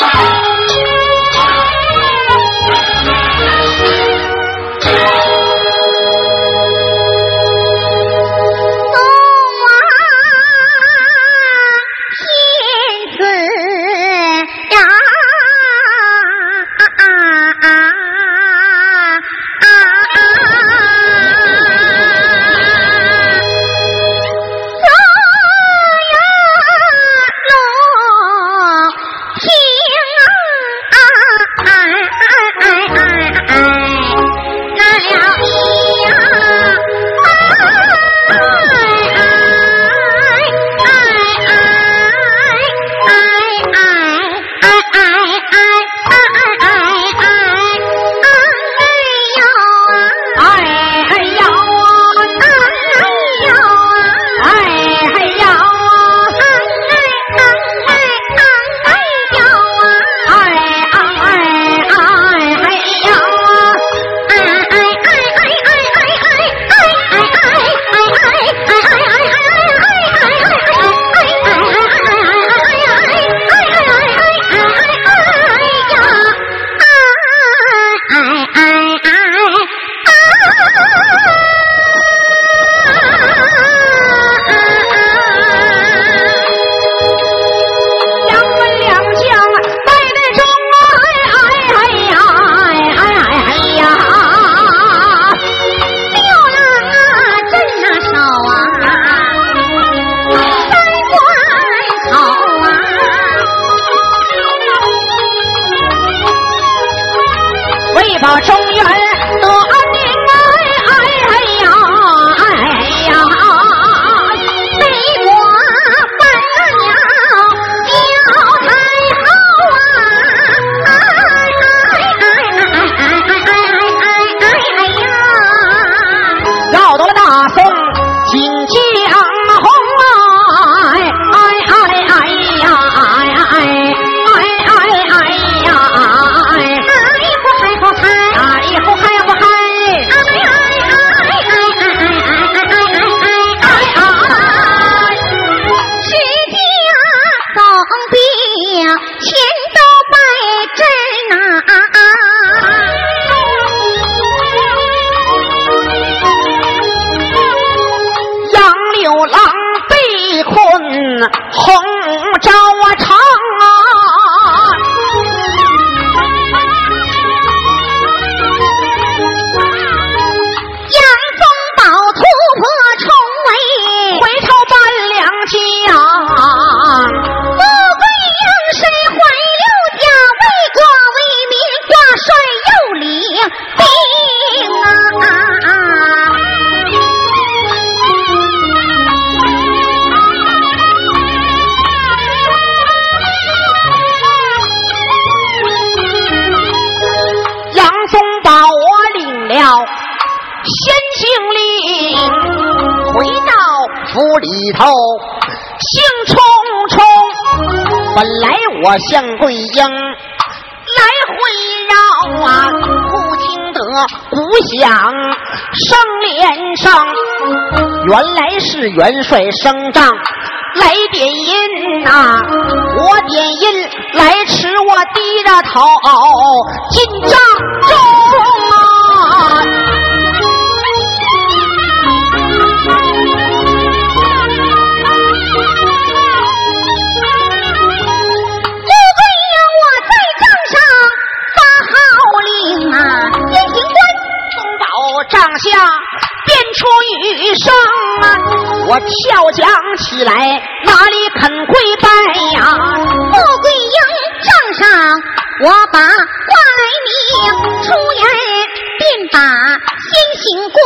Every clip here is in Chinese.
我向桂英来回绕啊，不听得鼓响声连声，原来是元帅升帐来点音呐，我点音来迟，我低着头进帐中。下变出雨声啊！我跳将起来，哪里肯跪拜呀？穆桂英帐上，我把话来明，出言便把先行官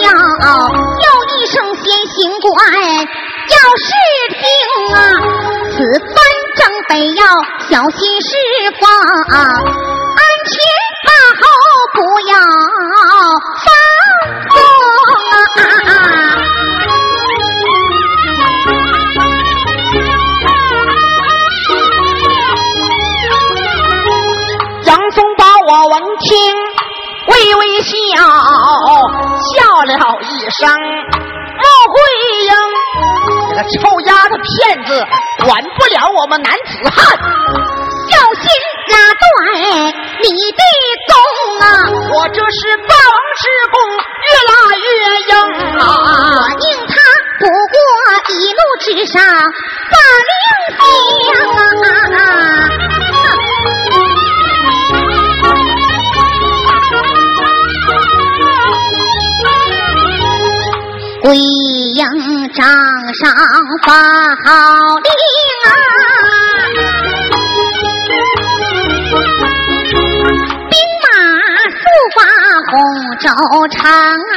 叫，叫一声先行官，要是听啊，此番正北要小心释放，安全把好不要。笑，笑了一声。穆桂英，这个臭丫头片子，管不了我们男子汉。小心拉断你的弓啊！我这是霸王之功，越拉越硬啊！我宁他不过一怒之上把令香啊！贵营帐上发号令啊！兵马速发红州城啊，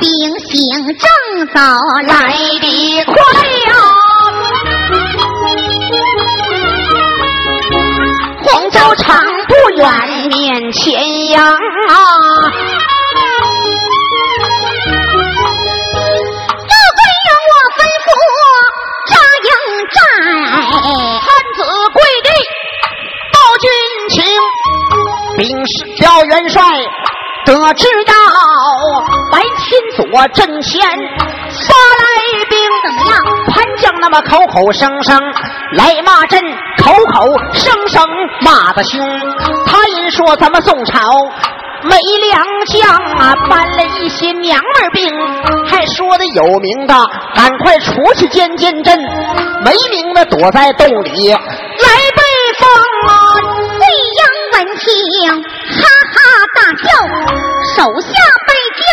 兵行正走来的快呀，洪州城前仰啊这对人我吩咐扎营寨汉子跪地报军情禀士叫元帅得知道白天左阵前发来兵怎么样潘将那么口口声声来骂阵口口声声骂的凶说咱们宋朝没良将啊，搬了一些娘们兵，还说的有名的赶快出去见见朕，没名的躲在洞里来被放啊。闻听，哈哈大笑，手下败将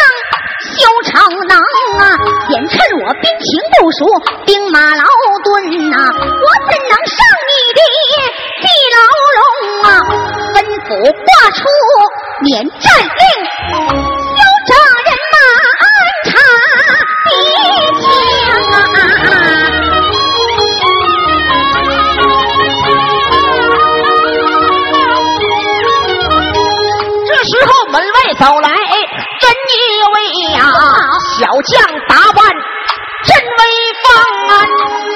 修成能啊！眼趁我兵情不熟，兵马劳顿呐，我怎能上你的地牢笼啊？府挂出免战令，休着人马安插敌情啊！这时候门外走来真一位呀，小将打扮真威风啊，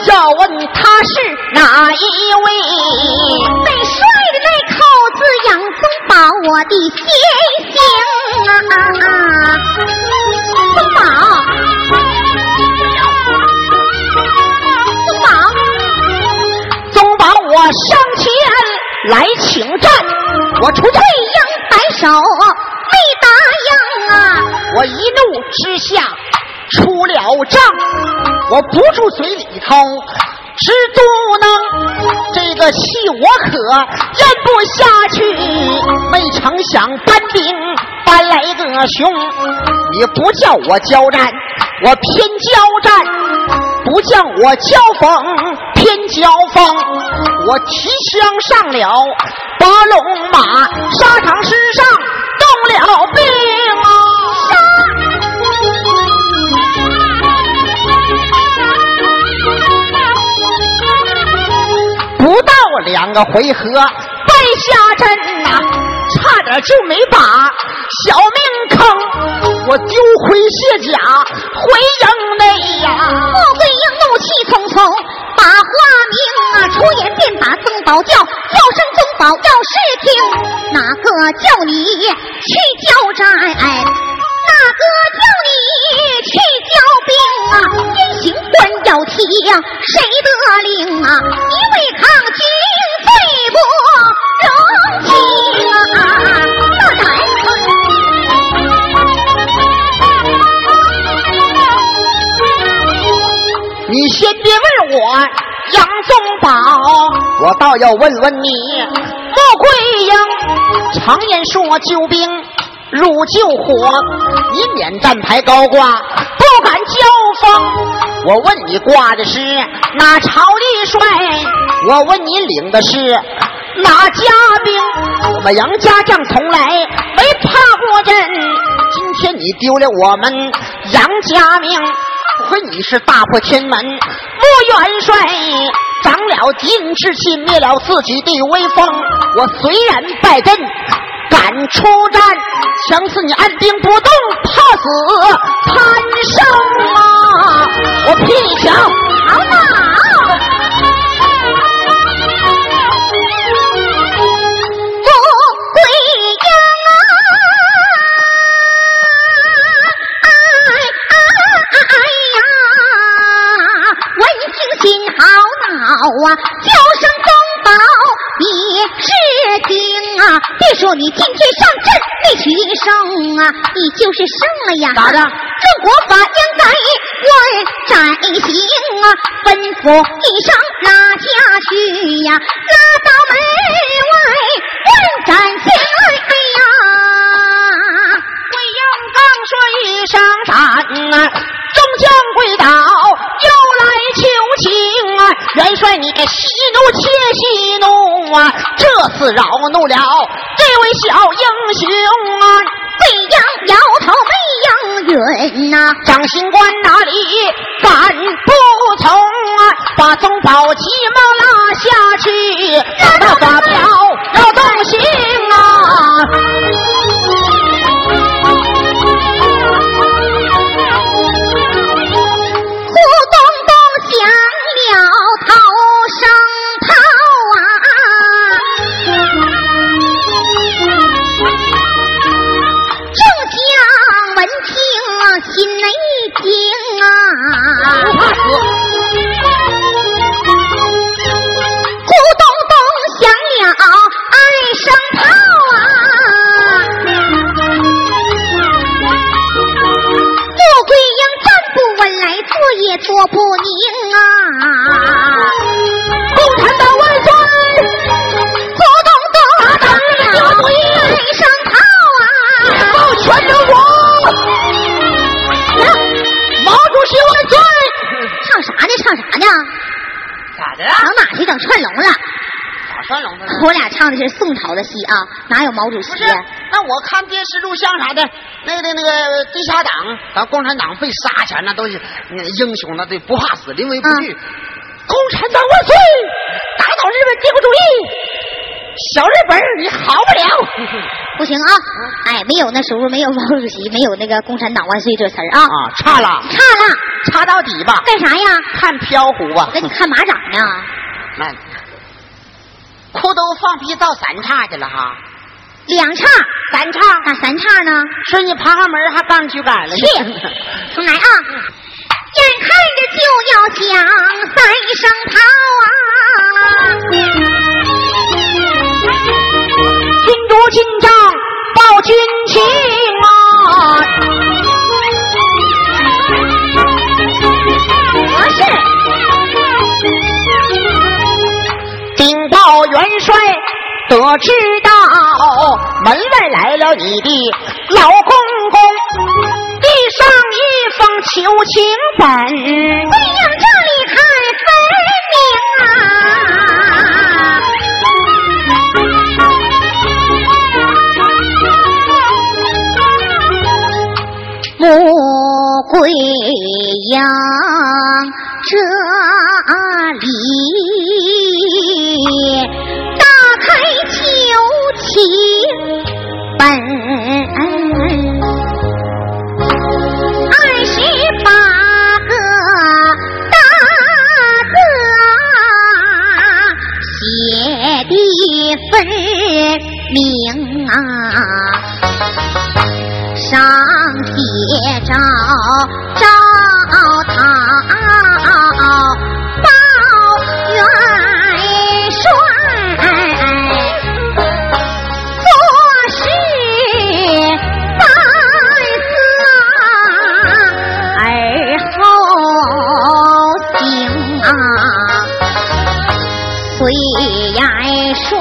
要问他是哪一位？我的先行啊！宗保，宗保，宗保，我上前来请战，我出退营摆手。没答应啊！我一怒之下出了帐，我不住嘴里头是嘟囔，这个气我可咽不下去。没成想搬兵搬来个熊，你不叫我交战，我偏交战；不叫我交锋，偏交锋。我提枪上了八龙马，沙场之上。动了兵两个回合，败下阵呐，差点就没把小命坑。我丢盔卸甲回营内呀！穆桂英怒气冲冲，把话明啊，出言便把曾宝叫，叫声曾宝，要是听哪个叫你去交战？哪个叫你去交兵啊？严刑官要提呀，谁得令啊？你违抗军先别问我杨宗保，我倒要问问你穆桂英。常言说救兵如救火，你免战牌高挂，不敢交锋。我问你挂的是哪朝的帅？我问你领的是哪家兵？我们杨家将从来没怕过阵，今天你丢了我们杨家命。亏你是大破天门穆元帅，长了金翅气，灭了自己的威风。我虽然败阵，敢出战，想死你按兵不动，怕死贪生啊！我劈你墙，好马！啊，叫声宗保你是听啊！别说你今天上阵没取胜啊，你就是胜了呀！咋的？这国法应该万斩刑啊！吩咐一声拉下去呀，拉到门外问斩刑！哎呀，魏英刚说一声斩，众元帅你息怒且息怒啊！这次扰怒了这位小英雄啊！魏阳摇头没应允呐，长新官哪里敢不从啊？把宗保急忙拉下去，让他发票要动刑啊！宋朝的戏啊，哪有毛主席那我看电视录像啥的，那个那个地下党，咱共产党被杀前那都是嗯英雄，那对不怕死，临危不惧。共产党万岁！打倒日本帝国主义！小日本儿你好不了。不行啊！哎，没有那时候没有毛主席，没有那个“共产党万岁”这词儿啊，啊，差了，差了，差到底吧，干啥呀？看飘忽吧我。给你看马掌呢。那裤兜放屁到三叉去了哈，两叉，三叉，咋三叉呢？说你爬上门还刚去杆了去，重来啊！眼看着就要响三声炮啊！君主进帐报军情啊！禀报元帅，得知道门外来了你的老公公，递上一封求情本。贵阳这里看分明啊！穆桂英这里本。二十八个大字啊，写的分明啊，上写着赵涛虽然说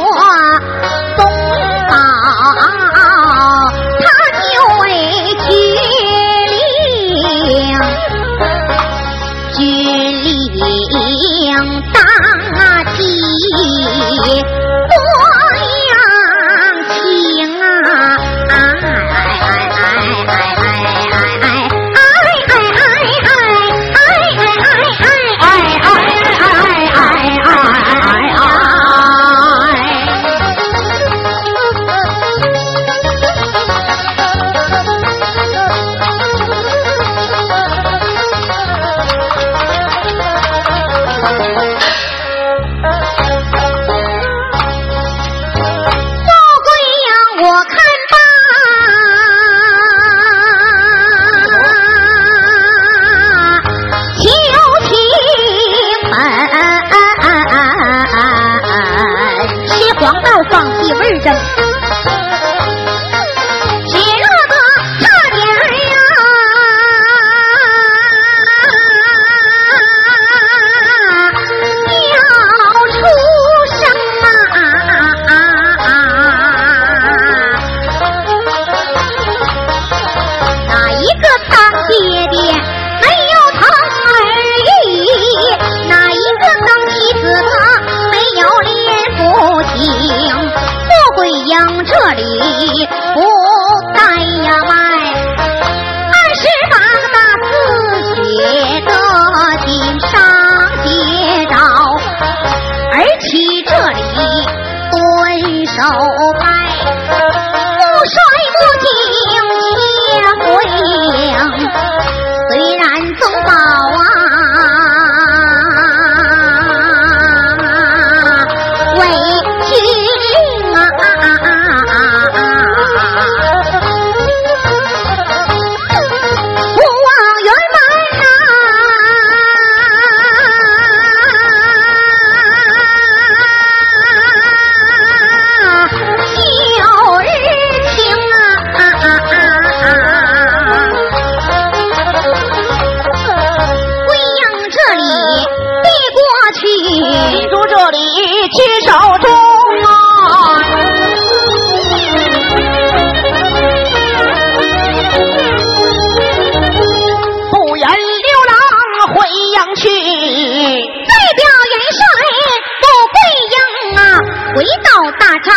大帐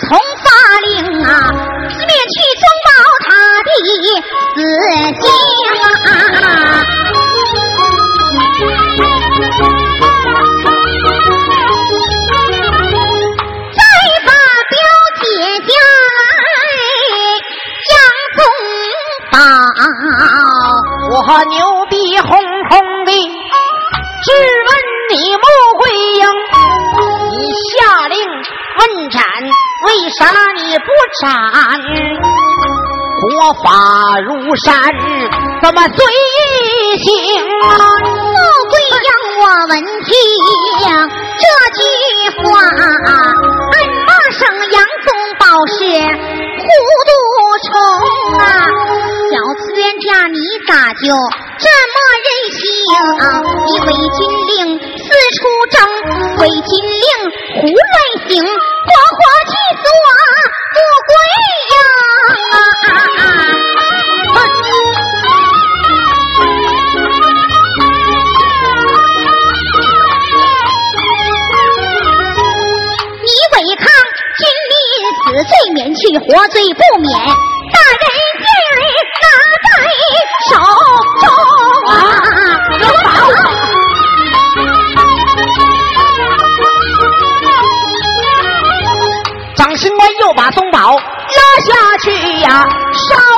从发令啊，四面去忠报他的死刑啊！再把表姐叫来，张宗保，我牛逼哄哄的，为啥你不斩？国法如山，怎么随意行啊？穆桂英，我闻听这句话，俺妈生杨宗保是糊涂虫啊！小慈人家你咋就这么任性？你违禁令四处征，违禁令胡乱行，罪不免。大人剑儿拿在手中啊！有宝。掌心官又把宗宝拉下去呀，稍微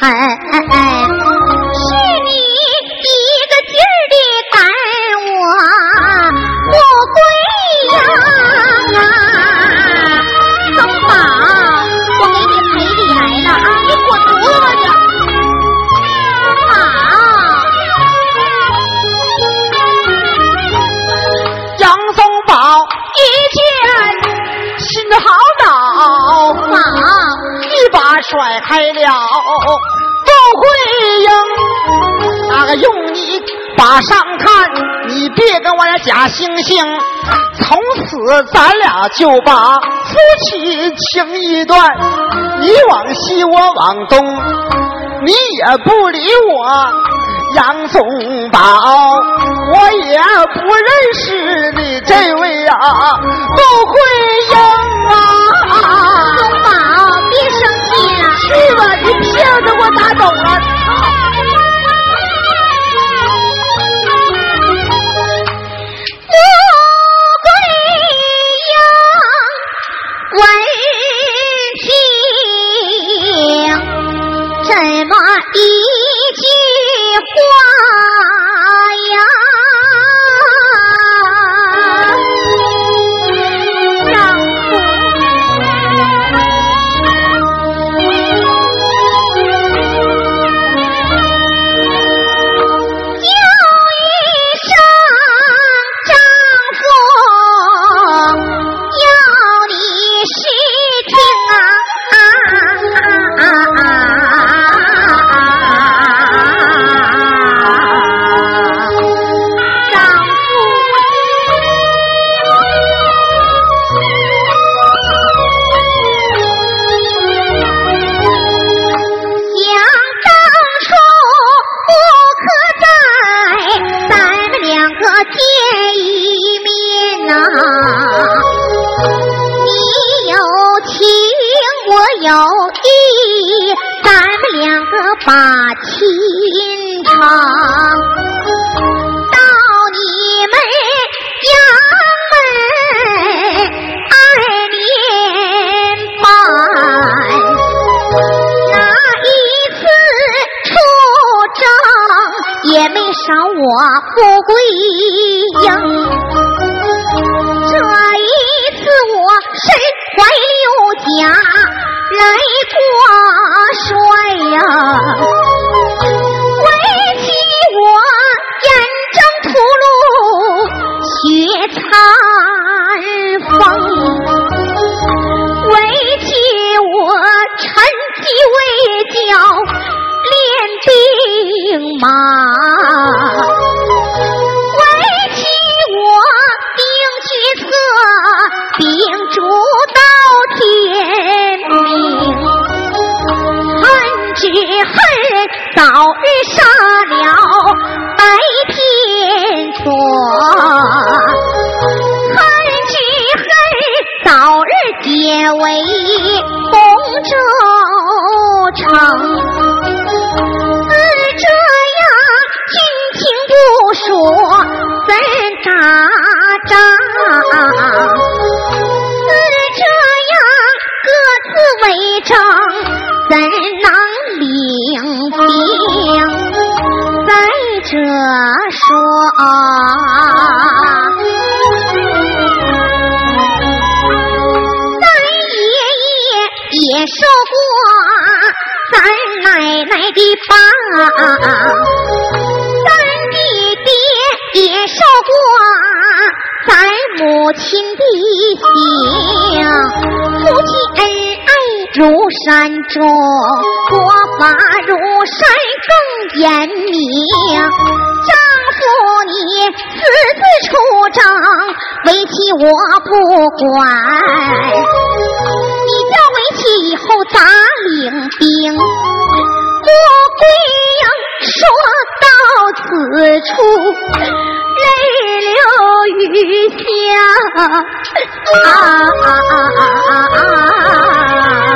狠，甩开了穆桂英，那个用你把上看，你别跟我俩假惺惺，从此咱俩就把夫妻情一断，你往西我往东，你也不理我，杨宗保，我也不认识你这位啊，杜桂英啊！去吧，你骗子给我打走了。富贵呀早日上了白天窗。咱爹爹也受过咱母亲的刑，夫妻恩爱如山重，国法如山更严明。丈夫你私自出征，为妻我不管。你叫为妻以后咋领兵？莫归。说到此处，泪流雨下。啊啊啊啊啊啊！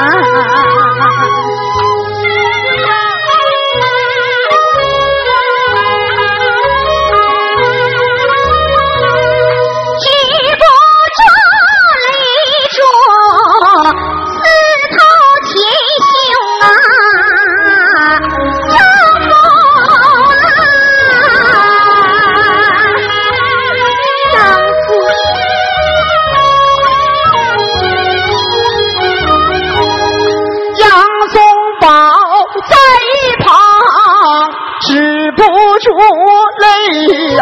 呀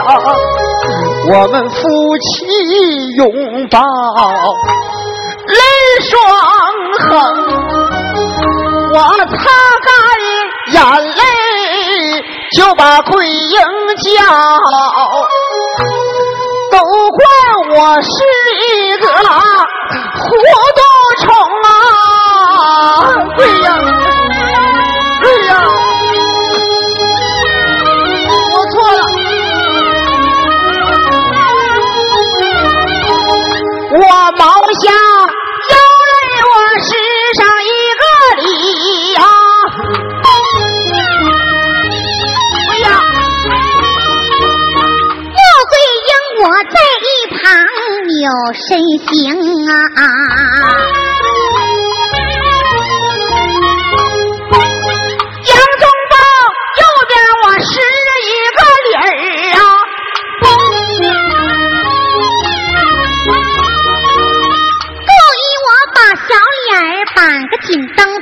我们夫妻拥抱，泪双横。我擦干眼泪，就把桂英叫。都怪我是一个糊涂虫啊！对呀，对呀。毛香，又来我世上一个礼呀、哎呀，莫桂英我在一旁扭身行。啊叮当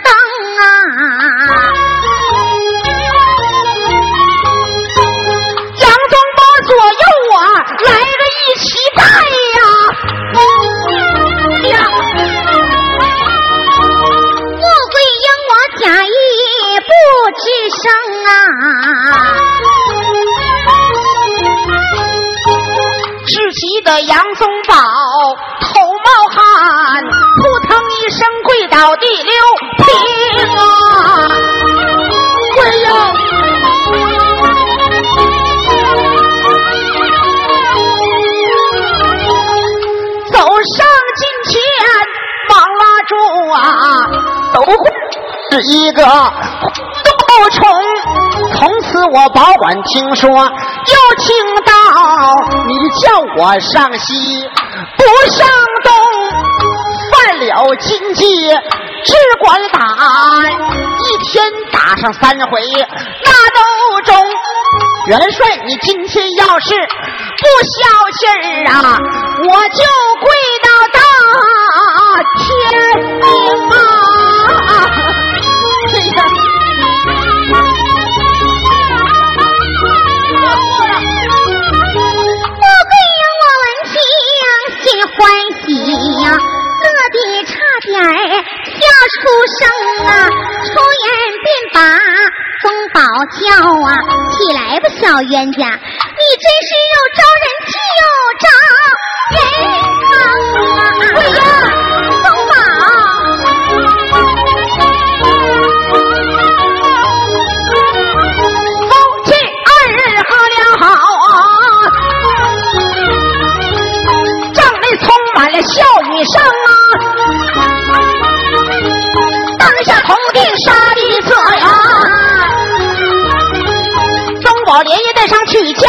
一个毒虫，从此我保管听说，又听到你叫我上西不上东，犯了禁忌只管打，一天打上三回那都中。元帅，你今天要是不消气儿啊，我就跪到大天明啊！呀，乐得差点儿笑出声啊！出言便把风宝叫啊，起来吧，小冤家，你真是又招人气又招人疼啊！喊了笑一声啊，当下铜锭杀一这呀，中宝连夜带上去交。